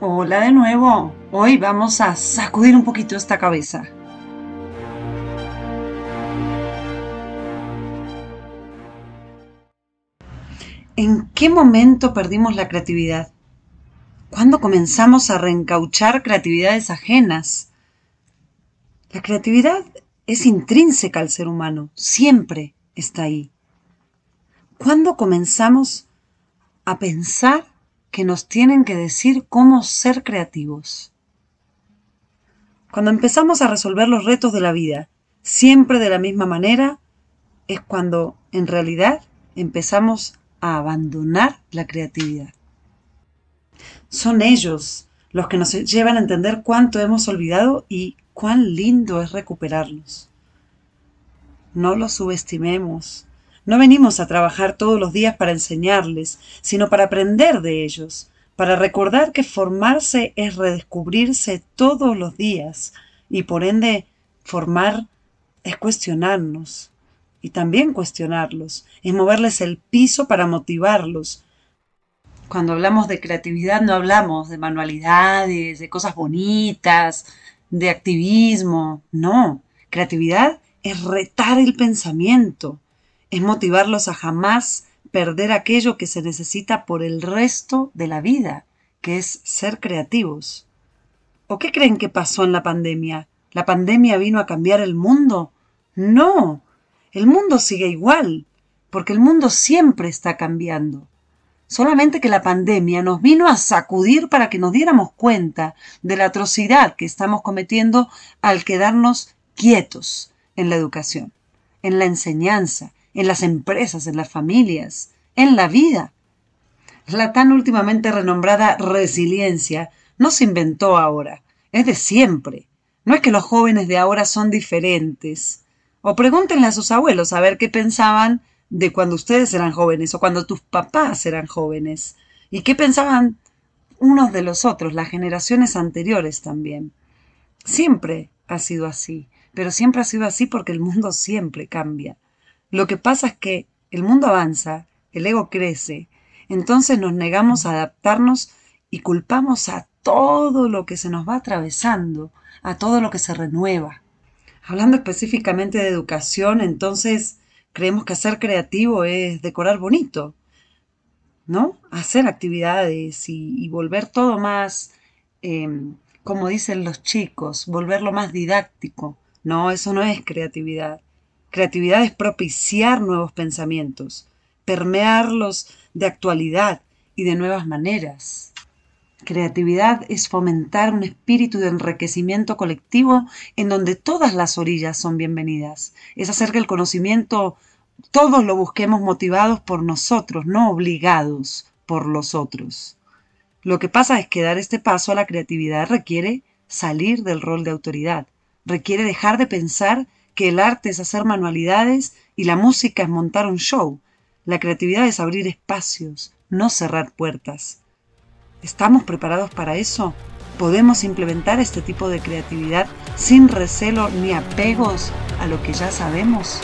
Hola de nuevo. Hoy vamos a sacudir un poquito esta cabeza. ¿En qué momento perdimos la creatividad? ¿Cuándo comenzamos a reencauchar creatividades ajenas? La creatividad es intrínseca al ser humano, siempre está ahí. ¿Cuándo comenzamos a pensar que nos tienen que decir cómo ser creativos. Cuando empezamos a resolver los retos de la vida, siempre de la misma manera, es cuando en realidad empezamos a abandonar la creatividad. Son ellos los que nos llevan a entender cuánto hemos olvidado y cuán lindo es recuperarlos. No los subestimemos, no venimos a trabajar todos los días para enseñarles, sino para aprender de ellos, para recordar que formarse es redescubrirse todos los días y por ende formar es cuestionarnos y también cuestionarlos, es moverles el piso para motivarlos. Cuando hablamos de creatividad no hablamos de manualidades, de cosas bonitas, de activismo, no, creatividad es retar el pensamiento, es motivarlos a jamás perder aquello que se necesita por el resto de la vida, que es ser creativos. ¿O qué creen que pasó en la pandemia? ¿La pandemia vino a cambiar el mundo? No, el mundo sigue igual, porque el mundo siempre está cambiando. Solamente que la pandemia nos vino a sacudir para que nos diéramos cuenta de la atrocidad que estamos cometiendo al quedarnos quietos en la educación, en la enseñanza, en las empresas, en las familias, en la vida. La tan últimamente renombrada resiliencia no se inventó ahora, es de siempre. No es que los jóvenes de ahora son diferentes. O pregúntenle a sus abuelos a ver qué pensaban de cuando ustedes eran jóvenes o cuando tus papás eran jóvenes. Y qué pensaban unos de los otros, las generaciones anteriores también. Siempre ha sido así, pero siempre ha sido así porque el mundo siempre cambia. Lo que pasa es que el mundo avanza, el ego crece, entonces nos negamos a adaptarnos y culpamos a todo lo que se nos va atravesando, a todo lo que se renueva. Hablando específicamente de educación, entonces creemos que ser creativo es decorar bonito, ¿no? Hacer actividades y, volver todo más, em, como dicen los chicos, volverlo más didáctico. No, eso no es creatividad. Creatividad es propiciar nuevos pensamientos, permearlos de actualidad y de nuevas maneras. Creatividad es fomentar un espíritu de enriquecimiento colectivo en donde todas las orillas son bienvenidas. Es hacer que el conocimiento todos lo busquemos motivados por nosotros, no obligados por los otros. Lo que pasa es que dar este paso a la creatividad requiere salir del rol de autoridad, requiere dejar de pensar que el arte es hacer manualidades y la música es montar un show. La creatividad es abrir espacios, no cerrar puertas. ¿Estamos preparados para eso? ¿Podemos implementar este tipo de creatividad sin recelo ni apegos a lo que ya sabemos?